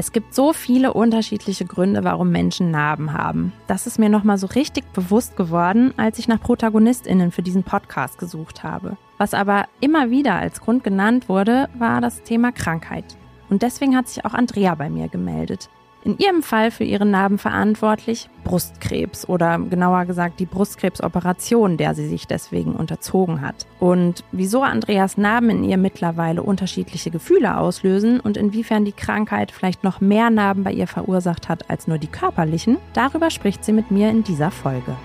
Es gibt so viele unterschiedliche Gründe, warum Menschen Narben haben. Das ist mir nochmal so richtig bewusst geworden, als ich nach ProtagonistInnen für diesen Podcast gesucht habe. Was aber immer wieder als Grund genannt wurde, war das Thema Krankheit. Und deswegen hat sich auch Andrea bei mir gemeldet. In ihrem Fall für ihre Narben verantwortlich Brustkrebs oder genauer gesagt die Brustkrebsoperation, der sie sich deswegen unterzogen hat. Und wieso Andreas Narben in ihr mittlerweile unterschiedliche Gefühle auslösen und inwiefern die Krankheit vielleicht noch mehr Narben bei ihr verursacht hat als nur die körperlichen, darüber spricht sie mit mir in dieser Folge.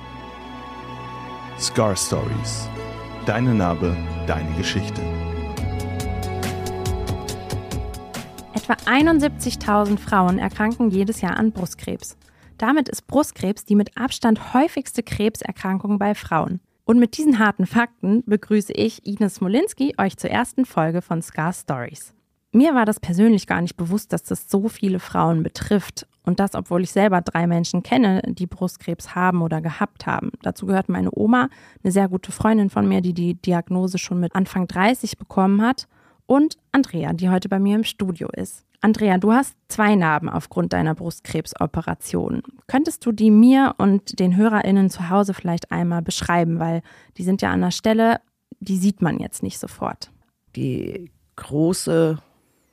Scar Stories. Deine Narbe, deine Geschichte. Etwa 71.000 Frauen erkranken jedes Jahr an Brustkrebs. Damit ist Brustkrebs die mit Abstand häufigste Krebserkrankung bei Frauen. Und mit diesen harten Fakten begrüße ich Ines Smolinski euch zur ersten Folge von Scar Stories. Mir war das persönlich gar nicht bewusst, dass das so viele Frauen betrifft. Und das, obwohl ich selber drei Menschen kenne, die Brustkrebs haben oder gehabt haben. Dazu gehört meine Oma, eine sehr gute Freundin von mir, die die Diagnose schon mit Anfang 30 bekommen hat und Andrea, die heute bei mir im Studio ist. Andrea, du hast zwei Narben aufgrund deiner Brustkrebsoperation. Könntest du die mir und den HörerInnen zu Hause vielleicht einmal beschreiben, weil die sind ja an der Stelle, die sieht man jetzt nicht sofort. Die große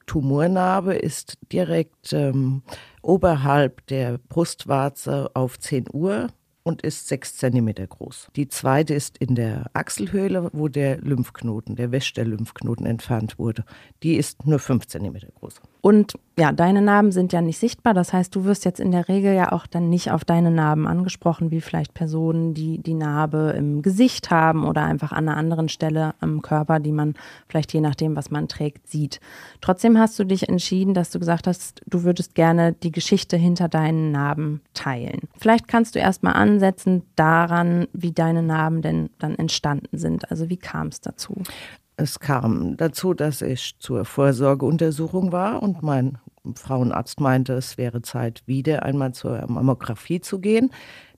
Tumornarbe ist direkt ähm, oberhalb der Brustwarze auf 10 Uhr und ist sechs Zentimeter groß. Die zweite ist in der Achselhöhle, wo der Lymphknoten, der Wäsch der Lymphknoten entfernt wurde. Die ist nur fünf Zentimeter groß. Und ja, deine Narben sind ja nicht sichtbar. Das heißt, du wirst jetzt in der Regel ja auch dann nicht auf deine Narben angesprochen, wie vielleicht Personen, die die Narbe im Gesicht haben oder einfach an einer anderen Stelle am Körper, die man vielleicht je nachdem, was man trägt, sieht. Trotzdem hast du dich entschieden, dass du gesagt hast, du würdest gerne die Geschichte hinter deinen Narben teilen. Vielleicht kannst du erstmal ansetzen daran, wie deine Narben denn dann entstanden sind. Also wie kam es dazu? Es kam dazu, dass ich zur Vorsorgeuntersuchung war und mein Frauenarzt meinte, es wäre Zeit, wieder einmal zur Mammographie zu gehen.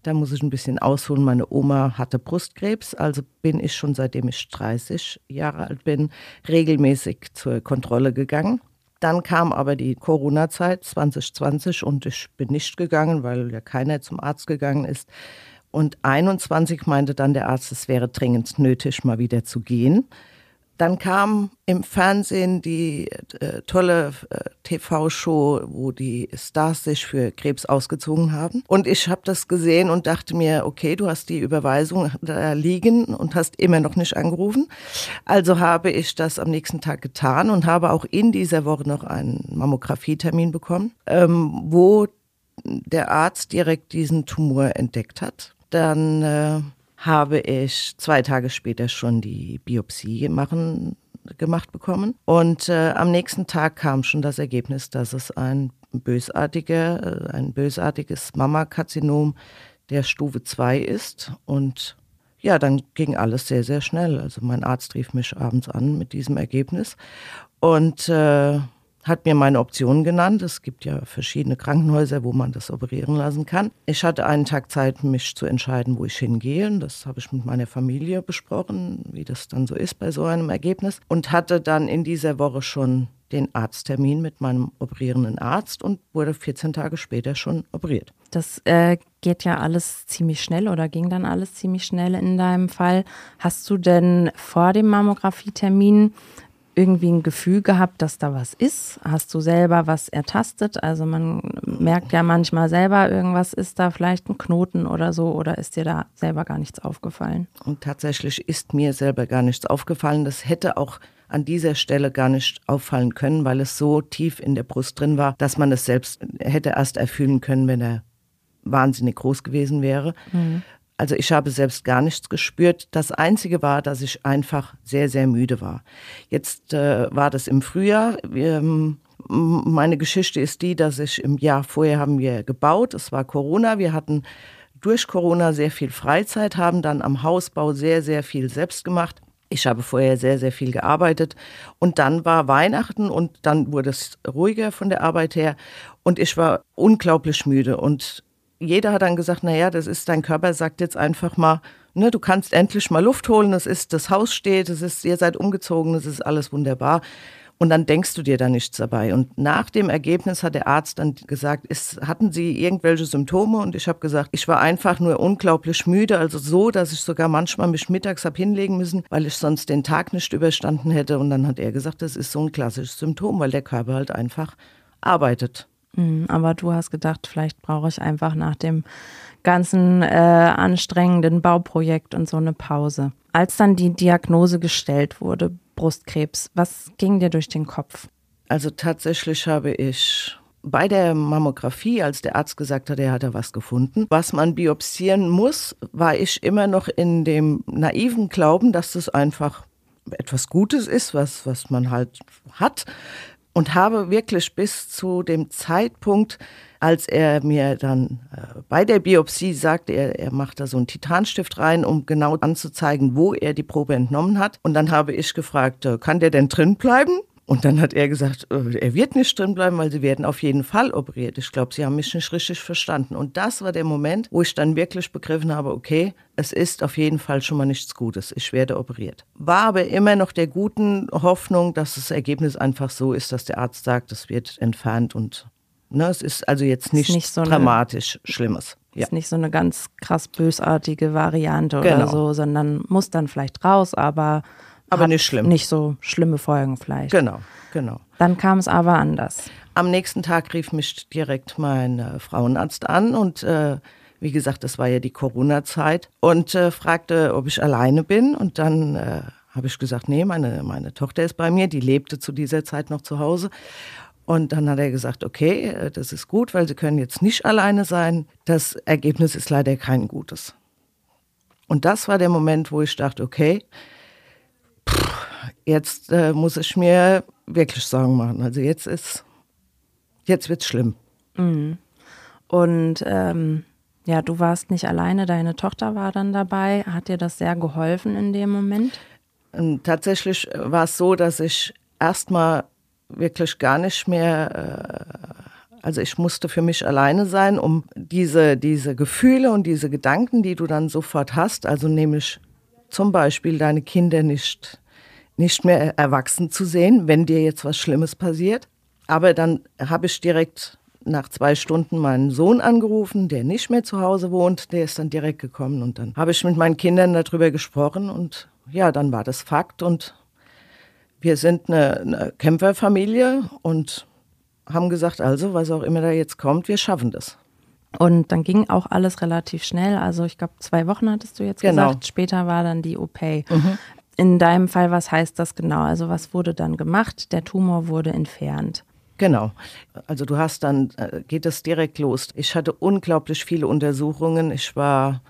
Da muss ich ein bisschen ausholen. Meine Oma hatte Brustkrebs, also bin ich schon seitdem ich 30 Jahre alt bin, regelmäßig zur Kontrolle gegangen. Dann kam aber die Corona-Zeit 2020 und ich bin nicht gegangen, weil ja keiner zum Arzt gegangen ist. Und 21 meinte dann der Arzt, es wäre dringend nötig, mal wieder zu gehen. Dann kam im Fernsehen die äh, tolle äh, TV-Show, wo die Stars sich für Krebs ausgezogen haben. Und ich habe das gesehen und dachte mir, okay, du hast die Überweisung da liegen und hast immer noch nicht angerufen. Also habe ich das am nächsten Tag getan und habe auch in dieser Woche noch einen Mammografietermin bekommen, ähm, wo der Arzt direkt diesen Tumor entdeckt hat. Dann äh, habe ich zwei Tage später schon die Biopsie machen, gemacht bekommen. Und äh, am nächsten Tag kam schon das Ergebnis, dass es ein bösartiger, äh, ein bösartiges Mammakarzinom der Stufe 2 ist. Und ja, dann ging alles sehr, sehr schnell. Also mein Arzt rief mich abends an mit diesem Ergebnis. Und äh, hat mir meine Optionen genannt. Es gibt ja verschiedene Krankenhäuser, wo man das operieren lassen kann. Ich hatte einen Tag Zeit, mich zu entscheiden, wo ich hingehe. Und das habe ich mit meiner Familie besprochen, wie das dann so ist bei so einem Ergebnis. Und hatte dann in dieser Woche schon den Arzttermin mit meinem operierenden Arzt und wurde 14 Tage später schon operiert. Das äh, geht ja alles ziemlich schnell oder ging dann alles ziemlich schnell in deinem Fall. Hast du denn vor dem Mammografietermin irgendwie ein Gefühl gehabt, dass da was ist? Hast du selber was ertastet? Also man merkt ja manchmal selber, irgendwas ist da vielleicht ein Knoten oder so, oder ist dir da selber gar nichts aufgefallen? Und tatsächlich ist mir selber gar nichts aufgefallen. Das hätte auch an dieser Stelle gar nicht auffallen können, weil es so tief in der Brust drin war, dass man es selbst hätte erst erfüllen können, wenn er wahnsinnig groß gewesen wäre. Mhm. Also ich habe selbst gar nichts gespürt. Das Einzige war, dass ich einfach sehr, sehr müde war. Jetzt äh, war das im Frühjahr. Ähm, meine Geschichte ist die, dass ich im Jahr vorher haben wir gebaut. Es war Corona. Wir hatten durch Corona sehr viel Freizeit, haben dann am Hausbau sehr, sehr viel selbst gemacht. Ich habe vorher sehr, sehr viel gearbeitet. Und dann war Weihnachten und dann wurde es ruhiger von der Arbeit her. Und ich war unglaublich müde. Und jeder hat dann gesagt, naja, das ist dein Körper, sagt jetzt einfach mal, ne, du kannst endlich mal Luft holen, es ist, das Haus steht, es ist, ihr seid umgezogen, es ist alles wunderbar. Und dann denkst du dir da nichts dabei. Und nach dem Ergebnis hat der Arzt dann gesagt, ist, hatten Sie irgendwelche Symptome? Und ich habe gesagt, ich war einfach nur unglaublich müde, also so, dass ich sogar manchmal mich mittags habe hinlegen müssen, weil ich sonst den Tag nicht überstanden hätte. Und dann hat er gesagt, das ist so ein klassisches Symptom, weil der Körper halt einfach arbeitet. Mhm, aber du hast gedacht, vielleicht brauche ich einfach nach dem ganzen äh, anstrengenden Bauprojekt und so eine Pause. Als dann die Diagnose gestellt wurde, Brustkrebs, was ging dir durch den Kopf? Also tatsächlich habe ich bei der Mammographie, als der Arzt gesagt hat, er hat da was gefunden, was man biopsieren muss, war ich immer noch in dem naiven Glauben, dass das einfach etwas Gutes ist, was, was man halt hat. Und habe wirklich bis zu dem Zeitpunkt, als er mir dann äh, bei der Biopsie sagte, er, er macht da so einen Titanstift rein, um genau anzuzeigen, wo er die Probe entnommen hat. Und dann habe ich gefragt, äh, kann der denn drin bleiben? Und dann hat er gesagt, äh, er wird nicht drin bleiben, weil sie werden auf jeden Fall operiert. Ich glaube, sie haben mich nicht richtig verstanden. Und das war der Moment, wo ich dann wirklich begriffen habe, okay, es ist auf jeden Fall schon mal nichts Gutes. Ich werde operiert. War aber immer noch der guten Hoffnung, dass das Ergebnis einfach so ist, dass der Arzt sagt, es wird entfernt und ne, es ist also jetzt nicht, nicht so dramatisch Schlimmes. Ja. Ist nicht so eine ganz krass bösartige Variante genau. oder so, sondern muss dann vielleicht raus, aber aber nicht schlimm. Nicht so schlimme Folgen vielleicht. Genau, genau. Dann kam es aber anders. Am nächsten Tag rief mich direkt mein äh, Frauenarzt an und äh, wie gesagt, das war ja die Corona-Zeit und äh, fragte, ob ich alleine bin. Und dann äh, habe ich gesagt, nee, meine, meine Tochter ist bei mir, die lebte zu dieser Zeit noch zu Hause. Und dann hat er gesagt, okay, äh, das ist gut, weil Sie können jetzt nicht alleine sein. Das Ergebnis ist leider kein gutes. Und das war der Moment, wo ich dachte, okay, jetzt äh, muss ich mir wirklich Sorgen machen. Also jetzt ist, jetzt wird's schlimm. Mhm. Und ähm, ja, du warst nicht alleine, deine Tochter war dann dabei. Hat dir das sehr geholfen in dem Moment? Und ähm, tatsächlich war es so, dass ich erstmal wirklich gar nicht mehr, äh, also ich musste für mich alleine sein, um diese, diese Gefühle und diese Gedanken, die du dann sofort hast, also nämlich zum Beispiel deine Kinder nicht nicht mehr erwachsen zu sehen, wenn dir jetzt was Schlimmes passiert. Aber dann habe ich direkt nach zwei Stunden meinen Sohn angerufen, der nicht mehr zu Hause wohnt. Der ist dann direkt gekommen und dann habe ich mit meinen Kindern darüber gesprochen und ja, dann war das Fakt und wir sind eine, eine Kämpferfamilie und haben gesagt, also was auch immer da jetzt kommt, wir schaffen das. Und dann ging auch alles relativ schnell. Also ich glaube, zwei Wochen hattest du jetzt genau. gesagt. Später war dann die OP. Mhm in deinem Fall, was heißt das genau? Also was wurde dann gemacht? Der Tumor wurde entfernt. Genau. Also du hast dann, äh, geht es direkt los. Ich hatte unglaublich viele Untersuchungen. Ich war,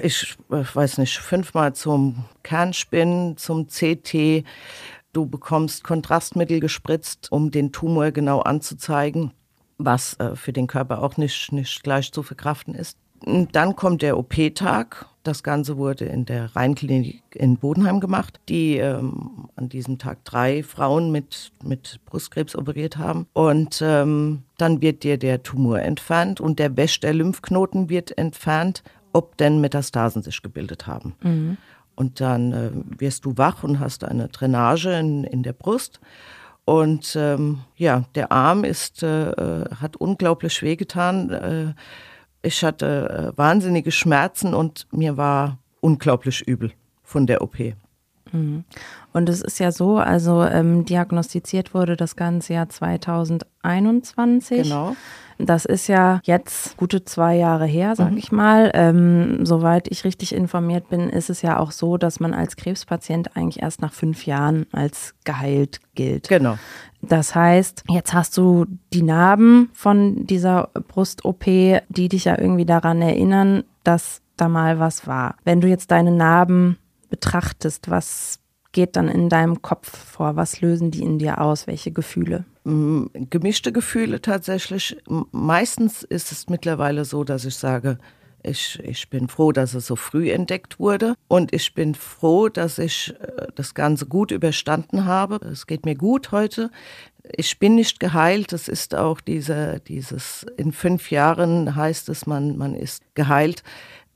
ich weiß nicht, fünfmal zum Kernspinnen, zum CT. Du bekommst Kontrastmittel gespritzt, um den Tumor genau anzuzeigen, was äh, für den Körper auch nicht, nicht gleich zu verkraften ist. Und dann kommt der OP-Tag das Ganze wurde in der Rheinklinik in Bodenheim gemacht, die ähm, an diesem Tag drei Frauen mit, mit Brustkrebs operiert haben. Und ähm, dann wird dir der Tumor entfernt und der Wäsch der Lymphknoten wird entfernt, ob denn Metastasen sich gebildet haben. Mhm. Und dann äh, wirst du wach und hast eine Drainage in, in der Brust. Und ähm, ja, der Arm ist, äh, äh hat unglaublich wehgetan. Äh, ich hatte äh, wahnsinnige Schmerzen und mir war unglaublich übel von der OP. Mhm. Und es ist ja so, also ähm, diagnostiziert wurde das ganze Jahr 2021. Genau. Das ist ja jetzt gute zwei Jahre her, sag mhm. ich mal. Ähm, soweit ich richtig informiert bin, ist es ja auch so, dass man als Krebspatient eigentlich erst nach fünf Jahren als geheilt gilt. Genau. Das heißt, jetzt hast du die Narben von dieser Brust-OP, die dich ja irgendwie daran erinnern, dass da mal was war. Wenn du jetzt deine Narben betrachtest, was geht dann in deinem Kopf vor? Was lösen die in dir aus? Welche Gefühle? Mm, gemischte Gefühle tatsächlich. Meistens ist es mittlerweile so, dass ich sage, ich, ich bin froh, dass es so früh entdeckt wurde und ich bin froh, dass ich äh, das Ganze gut überstanden habe. Es geht mir gut heute. Ich bin nicht geheilt. Das ist auch diese, dieses, in fünf Jahren heißt es, man, man ist geheilt.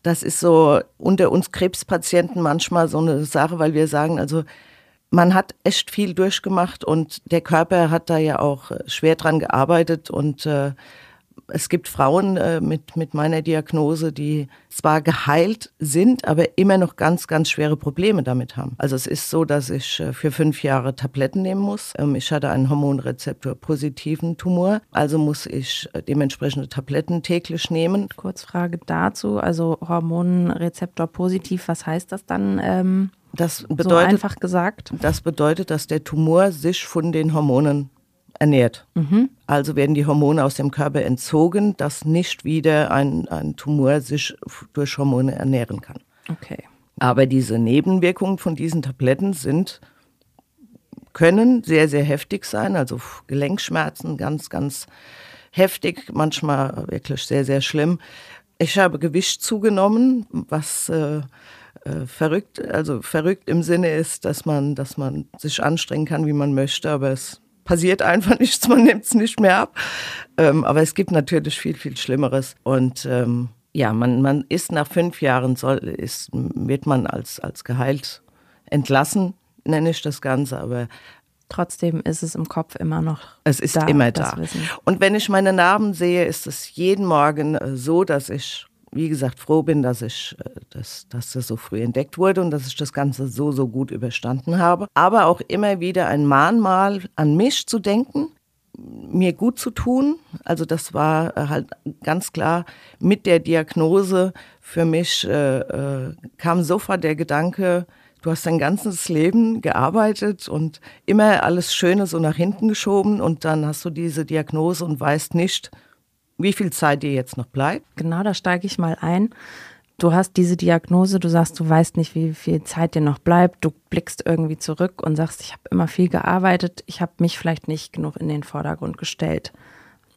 Das ist so unter uns Krebspatienten manchmal so eine Sache, weil wir sagen, also man hat echt viel durchgemacht und der Körper hat da ja auch äh, schwer dran gearbeitet und äh, es gibt Frauen äh, mit, mit meiner Diagnose, die zwar geheilt sind, aber immer noch ganz, ganz schwere Probleme damit haben. Also es ist so, dass ich äh, für fünf Jahre Tabletten nehmen muss. Ähm, ich hatte einen Hormonrezeptor positiven Tumor, also muss ich äh, dementsprechende Tabletten täglich nehmen. Kurzfrage dazu, also Hormonrezeptor positiv, was heißt das dann? Ähm, das bedeutet, so einfach gesagt. Das bedeutet, dass der Tumor sich von den Hormonen ernährt. Mhm. Also werden die Hormone aus dem Körper entzogen, dass nicht wieder ein, ein Tumor sich durch Hormone ernähren kann. Okay. Aber diese Nebenwirkungen von diesen Tabletten sind, können sehr, sehr heftig sein. Also Gelenkschmerzen ganz, ganz heftig, manchmal wirklich sehr, sehr schlimm. Ich habe Gewicht zugenommen, was äh, äh, verrückt, also verrückt im Sinne ist, dass man, dass man sich anstrengen kann, wie man möchte, aber es passiert einfach nichts, man nimmt es nicht mehr ab. Ähm, aber es gibt natürlich viel, viel Schlimmeres. Und ähm, ja, man, man ist nach fünf Jahren, soll, ist, wird man als, als geheilt entlassen, nenne ich das Ganze, aber Trotzdem ist es im Kopf immer noch. Es ist da, immer da. Und wenn ich meine Narben sehe, ist es jeden Morgen äh, so, dass ich wie gesagt, froh bin, dass ich, äh, dass, dass das so früh entdeckt wurde und dass ich das Ganze so, so gut überstanden habe. Aber auch immer wieder ein Mahnmal an mich zu denken, mir gut zu tun. Also das war äh, halt ganz klar mit der Diagnose für mich äh, äh, kam sofort der Gedanke, du hast dein ganzes Leben gearbeitet und immer alles Schöne so nach hinten geschoben und dann hast du diese Diagnose und weißt nicht, wie viel Zeit dir jetzt noch bleibt? Genau, da steige ich mal ein. Du hast diese Diagnose, du sagst, du weißt nicht, wie viel Zeit dir noch bleibt. Du blickst irgendwie zurück und sagst, ich habe immer viel gearbeitet, ich habe mich vielleicht nicht genug in den Vordergrund gestellt.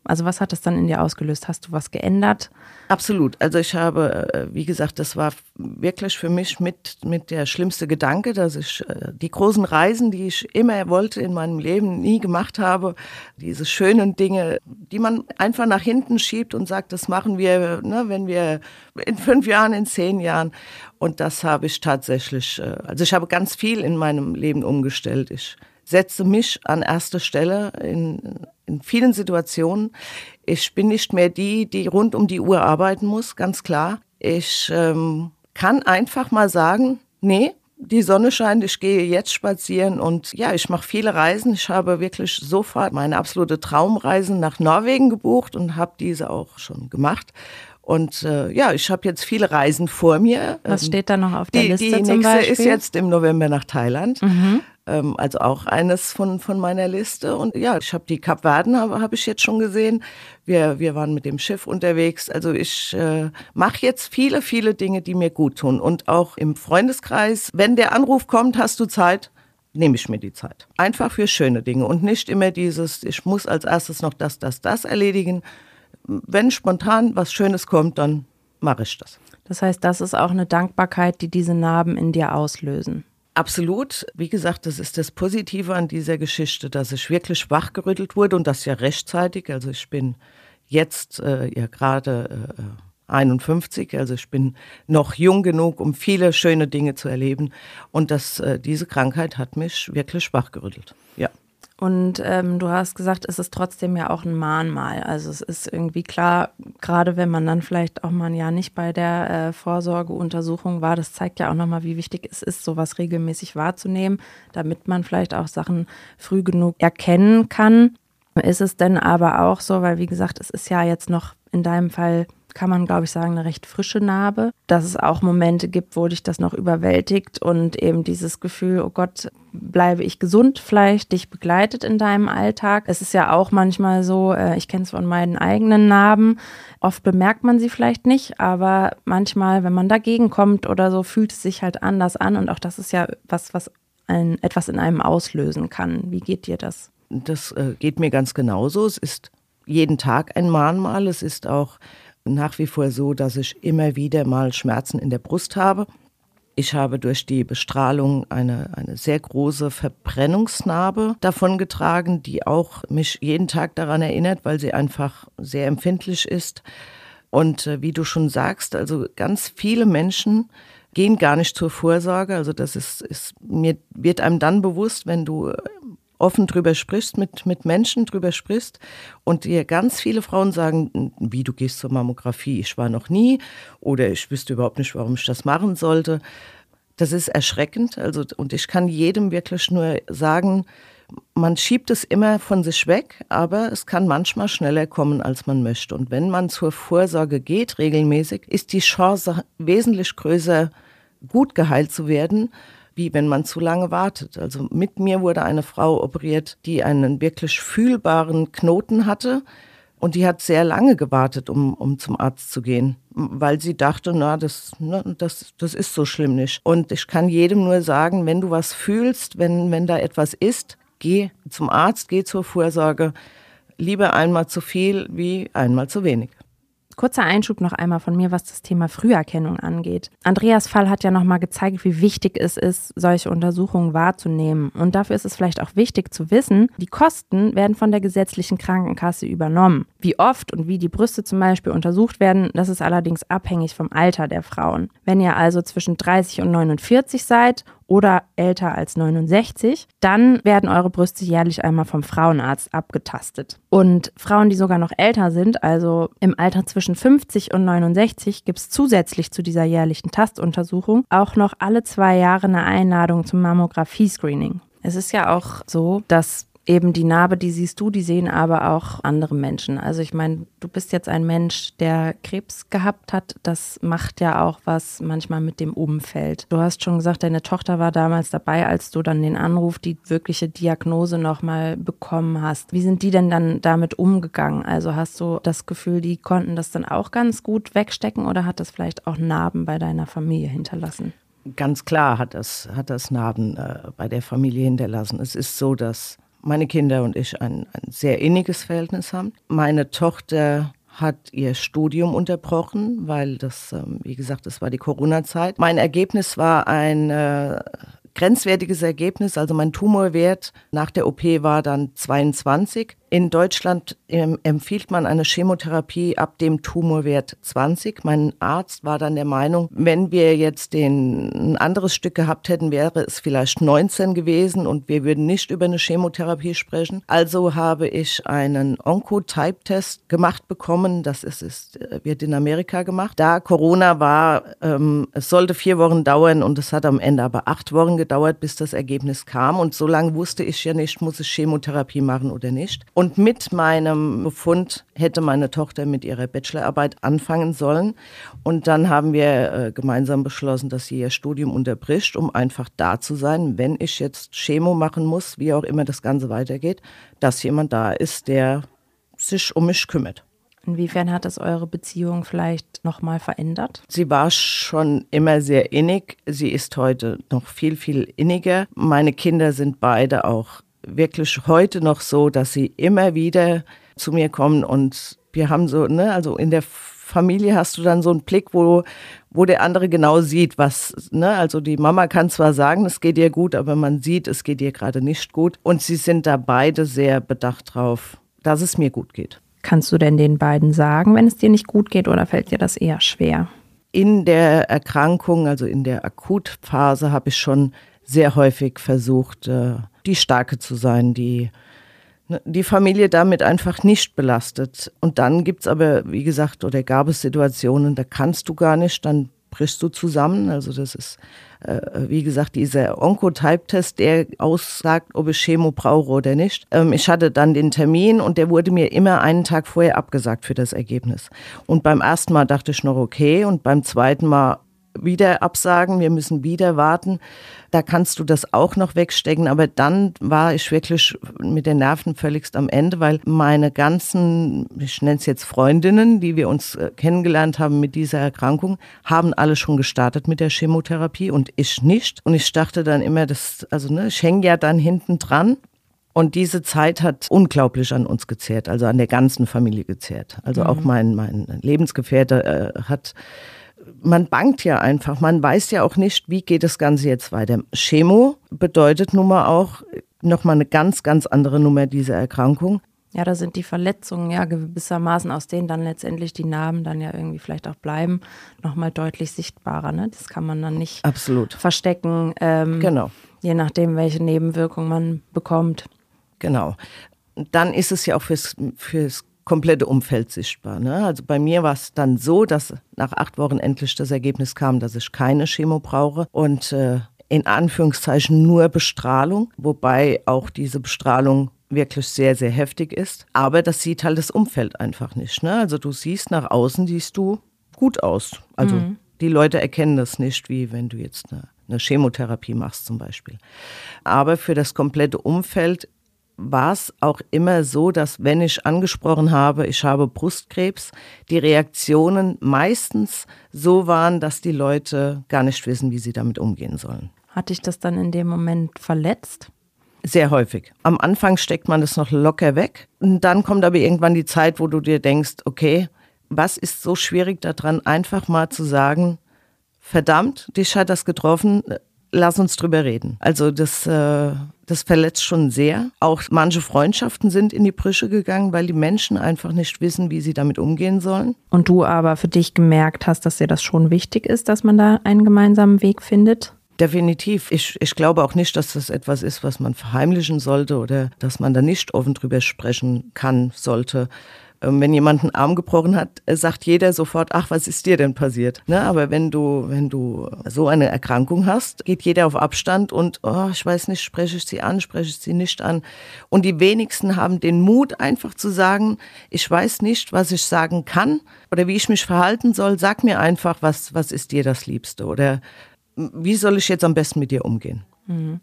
Also was hat das dann in dir ausgelöst? Hast du was geändert? Absolut. Also ich habe, äh, wie gesagt, das war wirklich für mich mit, mit der schlimmste Gedanke, dass ich äh, die großen Reisen, die ich immer wollte in meinem Leben, nie gemacht habe. Diese schönen Dinge, die man einfach nach hinten schiebt und sagt, das machen wir, ne, wenn wir in fünf Jahren, in zehn Jahren. Und das habe ich tatsächlich, äh, also ich habe ganz viel in meinem Leben umgestellt. Ich setze mich an erste Stelle in, in vielen Situationen. Ich bin nicht mehr die, die rund um die Uhr arbeiten muss, ganz klar. Ich ähm, kann einfach mal sagen, nee, die Sonne scheint, ich gehe jetzt spazieren und ja, ich mache viele Reisen. Ich habe wirklich sofort meine absolute Traumreise nach Norwegen gebucht und habe diese auch schon gemacht. Und äh, ja, ich habe jetzt viele Reisen vor mir. Was ähm, steht da noch auf der die, Liste? Die nächste ist jetzt im November nach Thailand. Mhm. Ähm, also auch eines von, von meiner Liste. Und ja, ich habe die Kapverden, habe hab ich jetzt schon gesehen. Wir, wir waren mit dem Schiff unterwegs. Also ich äh, mache jetzt viele, viele Dinge, die mir gut tun. Und auch im Freundeskreis, wenn der Anruf kommt, hast du Zeit, nehme ich mir die Zeit. Einfach für schöne Dinge und nicht immer dieses, ich muss als erstes noch das, das, das erledigen. Wenn spontan was Schönes kommt, dann mache ich das. Das heißt, das ist auch eine Dankbarkeit, die diese Narben in dir auslösen. Absolut. Wie gesagt, das ist das Positive an dieser Geschichte, dass ich wirklich wachgerüttelt wurde und das ja rechtzeitig. Also ich bin jetzt äh, ja gerade äh, 51, also ich bin noch jung genug, um viele schöne Dinge zu erleben. Und das, äh, diese Krankheit hat mich wirklich wachgerüttelt. Ja. Und ähm, du hast gesagt, es ist trotzdem ja auch ein Mahnmal. Also es ist irgendwie klar, gerade wenn man dann vielleicht auch mal ein Jahr nicht bei der äh, Vorsorgeuntersuchung war, das zeigt ja auch nochmal, wie wichtig es ist, sowas regelmäßig wahrzunehmen, damit man vielleicht auch Sachen früh genug erkennen kann. Ist es denn aber auch so, weil wie gesagt, es ist ja jetzt noch in deinem Fall kann man, glaube ich, sagen, eine recht frische Narbe. Dass es auch Momente gibt, wo dich das noch überwältigt und eben dieses Gefühl, oh Gott, bleibe ich gesund vielleicht, dich begleitet in deinem Alltag. Es ist ja auch manchmal so, äh, ich kenne es von meinen eigenen Narben, oft bemerkt man sie vielleicht nicht, aber manchmal, wenn man dagegen kommt oder so, fühlt es sich halt anders an und auch das ist ja was, was ein, etwas in einem auslösen kann. Wie geht dir das? Das äh, geht mir ganz genauso. Es ist jeden Tag ein Mahnmal. Es ist auch nach wie vor so, dass ich immer wieder mal Schmerzen in der Brust habe. Ich habe durch die Bestrahlung eine, eine sehr große Verbrennungsnarbe davongetragen, die auch mich jeden Tag daran erinnert, weil sie einfach sehr empfindlich ist. Und äh, wie du schon sagst, also ganz viele Menschen gehen gar nicht zur Vorsorge. Also das ist, ist mir wird einem dann bewusst, wenn du offen drüber sprichst, mit, mit Menschen drüber sprichst und dir ganz viele Frauen sagen, wie du gehst zur Mammographie, ich war noch nie oder ich wüsste überhaupt nicht, warum ich das machen sollte. Das ist erschreckend. Also, und ich kann jedem wirklich nur sagen, man schiebt es immer von sich weg, aber es kann manchmal schneller kommen, als man möchte. Und wenn man zur Vorsorge geht, regelmäßig, ist die Chance wesentlich größer, gut geheilt zu werden, wie wenn man zu lange wartet. Also mit mir wurde eine Frau operiert, die einen wirklich fühlbaren Knoten hatte. Und die hat sehr lange gewartet, um, um zum Arzt zu gehen, weil sie dachte, na, das, ne, das, das ist so schlimm nicht. Und ich kann jedem nur sagen, wenn du was fühlst, wenn, wenn da etwas ist, geh zum Arzt, geh zur Vorsorge. Lieber einmal zu viel wie einmal zu wenig. Kurzer Einschub noch einmal von mir, was das Thema Früherkennung angeht. Andreas Fall hat ja nochmal gezeigt, wie wichtig es ist, solche Untersuchungen wahrzunehmen. Und dafür ist es vielleicht auch wichtig zu wissen, die Kosten werden von der gesetzlichen Krankenkasse übernommen. Wie oft und wie die Brüste zum Beispiel untersucht werden, das ist allerdings abhängig vom Alter der Frauen. Wenn ihr also zwischen 30 und 49 seid oder älter als 69, dann werden eure Brüste jährlich einmal vom Frauenarzt abgetastet. Und Frauen, die sogar noch älter sind, also im Alter zwischen 50 und 69, gibt es zusätzlich zu dieser jährlichen Tastuntersuchung auch noch alle zwei Jahre eine Einladung zum Mammographie-Screening. Es ist ja auch so, dass eben die Narbe, die siehst du, die sehen aber auch andere Menschen. Also ich meine, du bist jetzt ein Mensch, der Krebs gehabt hat. Das macht ja auch was manchmal mit dem Umfeld. Du hast schon gesagt, deine Tochter war damals dabei, als du dann den Anruf, die wirkliche Diagnose nochmal bekommen hast. Wie sind die denn dann damit umgegangen? Also hast du das Gefühl, die konnten das dann auch ganz gut wegstecken oder hat das vielleicht auch Narben bei deiner Familie hinterlassen? Ganz klar hat das, hat das Narben äh, bei der Familie hinterlassen. Es ist so, dass meine Kinder und ich ein, ein sehr inniges Verhältnis haben. Meine Tochter hat ihr Studium unterbrochen, weil das, ähm, wie gesagt, das war die Corona-Zeit. Mein Ergebnis war ein äh, grenzwertiges Ergebnis. Also mein Tumorwert nach der OP war dann 22. In Deutschland ähm, empfiehlt man eine Chemotherapie ab dem Tumorwert 20. Mein Arzt war dann der Meinung, wenn wir jetzt den, ein anderes Stück gehabt hätten, wäre es vielleicht 19 gewesen und wir würden nicht über eine Chemotherapie sprechen. Also habe ich einen Oncotype-Test gemacht bekommen. Das ist, ist, äh, wird in Amerika gemacht. Da Corona war, ähm, es sollte vier Wochen dauern und es hat am Ende aber acht Wochen gedauert, bis das Ergebnis kam. Und so lange wusste ich ja nicht, muss ich Chemotherapie machen oder nicht. Und mit meinem Befund hätte meine Tochter mit ihrer Bachelorarbeit anfangen sollen. Und dann haben wir äh, gemeinsam beschlossen, dass sie ihr Studium unterbricht, um einfach da zu sein, wenn ich jetzt Chemo machen muss, wie auch immer das Ganze weitergeht, dass jemand da ist, der sich um mich kümmert. Inwiefern hat es eure Beziehung vielleicht nochmal verändert? Sie war schon immer sehr innig. Sie ist heute noch viel, viel inniger. Meine Kinder sind beide auch wirklich heute noch so, dass sie immer wieder zu mir kommen und wir haben so, ne, also in der Familie hast du dann so einen Blick, wo, wo der andere genau sieht, was, ne, also die Mama kann zwar sagen, es geht ihr gut, aber man sieht, es geht ihr gerade nicht gut. Und sie sind da beide sehr bedacht drauf, dass es mir gut geht. Kannst du denn den beiden sagen, wenn es dir nicht gut geht oder fällt dir das eher schwer? In der Erkrankung, also in der Akutphase, habe ich schon sehr häufig versucht, äh, die Starke zu sein, die ne, die Familie damit einfach nicht belastet. Und dann gibt's aber, wie gesagt, oder gab es Situationen, da kannst du gar nicht, dann brichst du zusammen. Also das ist, äh, wie gesagt, dieser Oncotype-Test, der aussagt, ob ich Chemo brauche oder nicht. Ähm, ich hatte dann den Termin und der wurde mir immer einen Tag vorher abgesagt für das Ergebnis. Und beim ersten Mal dachte ich noch okay und beim zweiten Mal wieder absagen, wir müssen wieder warten. Da kannst du das auch noch wegstecken. Aber dann war ich wirklich mit den Nerven völligst am Ende, weil meine ganzen, ich nenne es jetzt Freundinnen, die wir uns äh, kennengelernt haben mit dieser Erkrankung, haben alle schon gestartet mit der Chemotherapie und ich nicht. Und ich dachte dann immer, das, also ne, ich hänge ja dann hinten dran. Und diese Zeit hat unglaublich an uns gezehrt, also an der ganzen Familie gezehrt. Also mhm. auch mein, mein Lebensgefährte äh, hat man bangt ja einfach. Man weiß ja auch nicht, wie geht das Ganze jetzt weiter. Chemo bedeutet nun mal auch nochmal eine ganz, ganz andere Nummer dieser Erkrankung. Ja, da sind die Verletzungen ja gewissermaßen, aus denen dann letztendlich die Narben dann ja irgendwie vielleicht auch bleiben, nochmal deutlich sichtbarer. Ne? Das kann man dann nicht Absolut. verstecken. Ähm, Genau. Je nachdem, welche Nebenwirkungen man bekommt. Genau. Dann ist es ja auch fürs, fürs komplette Umfeld sichtbar. Ne? Also bei mir war es dann so, dass nach acht Wochen endlich das Ergebnis kam, dass ich keine Chemo brauche und äh, in Anführungszeichen nur Bestrahlung, wobei auch diese Bestrahlung wirklich sehr, sehr heftig ist. Aber das sieht halt das Umfeld einfach nicht. Ne? Also du siehst nach außen, siehst du gut aus. Also die Leute erkennen das nicht, wie wenn du jetzt eine, eine Chemotherapie machst zum Beispiel. Aber für das komplette Umfeld war es auch immer so, dass wenn ich angesprochen habe, ich habe Brustkrebs, die Reaktionen meistens so waren, dass die Leute gar nicht wissen, wie sie damit umgehen sollen. Hat dich das dann in dem Moment verletzt? Sehr häufig. Am Anfang steckt man das noch locker weg. Und dann kommt aber irgendwann die Zeit, wo du dir denkst, okay, was ist so schwierig daran, einfach mal zu sagen, verdammt, dich hat das getroffen, lass uns drüber reden. Also das, äh, das verletzt schon sehr. Auch manche Freundschaften sind in die Brüche gegangen, weil die Menschen einfach nicht wissen, wie sie damit umgehen sollen. Und du aber für dich gemerkt hast, dass dir das schon wichtig ist, dass man da einen gemeinsamen Weg findet? Definitiv. Ich, ich glaube auch nicht, dass das etwas ist, was man verheimlichen sollte oder dass man da nicht offen drüber sprechen kann, sollte. Ähm, Wenn jemand einen Arm gebrochen hat, äh, sagt jeder sofort, ach, was ist dir denn passiert? Ne? Aber wenn du, wenn du so eine Erkrankung hast, geht jeder auf Abstand und, oh, ich weiß nicht, spreche ich sie an, spreche ich sie nicht an. Und die wenigsten haben den Mut, einfach zu sagen, ich weiß nicht, was ich sagen kann oder wie ich mich verhalten soll. Sag mir einfach, was, was ist dir das Liebste oder wie soll ich jetzt am besten mit dir umgehen?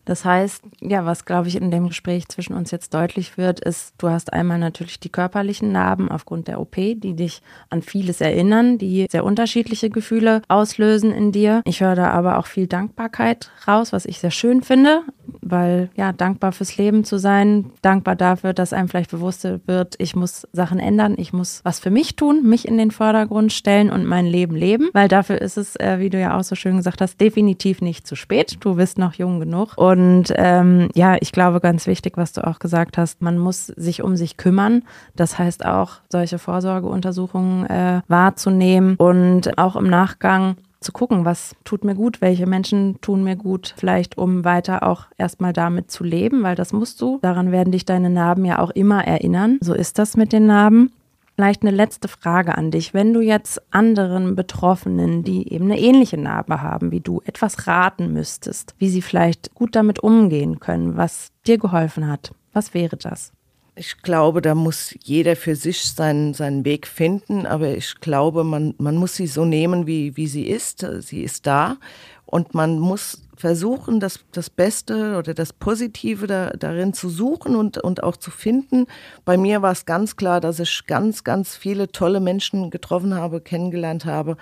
Das heißt, ja, was glaube ich in dem Gespräch zwischen uns jetzt deutlich wird, ist, du hast einmal natürlich die körperlichen Narben aufgrund der OP, die dich an vieles erinnern, die sehr unterschiedliche Gefühle auslösen in dir. Ich höre da aber auch viel Dankbarkeit raus, was ich sehr schön finde, weil ja, dankbar fürs Leben zu sein, dankbar dafür, dass einem vielleicht bewusst wird, ich muss Sachen ändern, ich muss was für mich tun, mich in den Vordergrund stellen und mein Leben leben, weil dafür ist es, äh, wie du ja auch so schön gesagt hast, definitiv nicht zu spät. Du bist noch jung genug. Und ähm, ja, ich glaube, ganz wichtig, was du auch gesagt hast, man muss sich um sich kümmern. Das heißt auch, solche Vorsorgeuntersuchungen äh, wahrzunehmen und auch im Nachgang zu gucken, was tut mir gut, welche Menschen tun mir gut, vielleicht um weiter auch erstmal damit zu leben, weil das musst du. Daran werden dich deine Narben ja auch immer erinnern. So ist das mit den Narben. Vielleicht eine letzte Frage an dich. Wenn du jetzt anderen Betroffenen, die eben eine ähnliche Narbe haben wie du, etwas raten müsstest, wie sie vielleicht gut damit umgehen können, was dir geholfen hat, was wäre das? Ich glaube, da muss jeder für sich seinen, seinen Weg finden, aber ich glaube, man, man muss sie so nehmen, wie, wie sie ist. Sie ist da und man muss versuchen, das, das Beste oder das Positive da, darin zu suchen und, und auch zu finden. Bei mir war es ganz klar, dass ich ganz, ganz viele tolle Menschen getroffen habe, kennengelernt habe,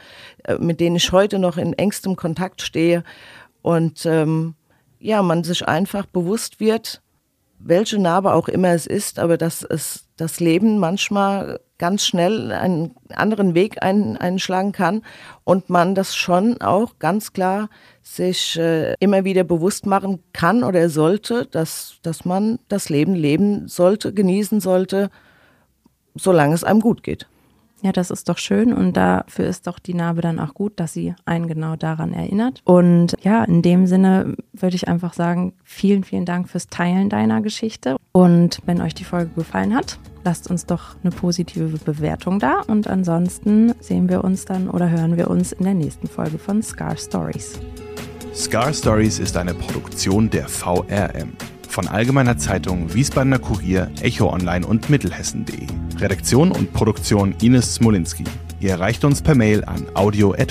äh, mit denen ich heute noch in engstem Kontakt stehe und ähm, ja, man sich einfach bewusst wird, welche Narbe auch immer es ist, aber dass es das Leben manchmal ganz schnell einen anderen Weg ein, einschlagen kann und man das schon auch ganz klar sich äh, immer wieder bewusst machen kann oder sollte, dass, dass man das Leben leben sollte, genießen sollte, solange es einem gut geht. Ja, das ist doch schön und dafür ist doch die Narbe dann auch gut, dass sie einen genau daran erinnert. Und ja, in dem Sinne würde ich einfach sagen, vielen, vielen Dank fürs Teilen deiner Geschichte. Und wenn euch die Folge gefallen hat, lasst uns doch eine positive Bewertung da. Und ansonsten sehen wir uns dann oder hören wir uns in der nächsten Folge von Scar Stories. Scar Stories ist eine Produktion der VRM von Allgemeiner Zeitung, Wiesbadener Kurier, Echo Online und Mittelhessen.de. Redaktion und Produktion Ines Smolinski. Ihr erreicht uns per Mail an audio.vrm.de.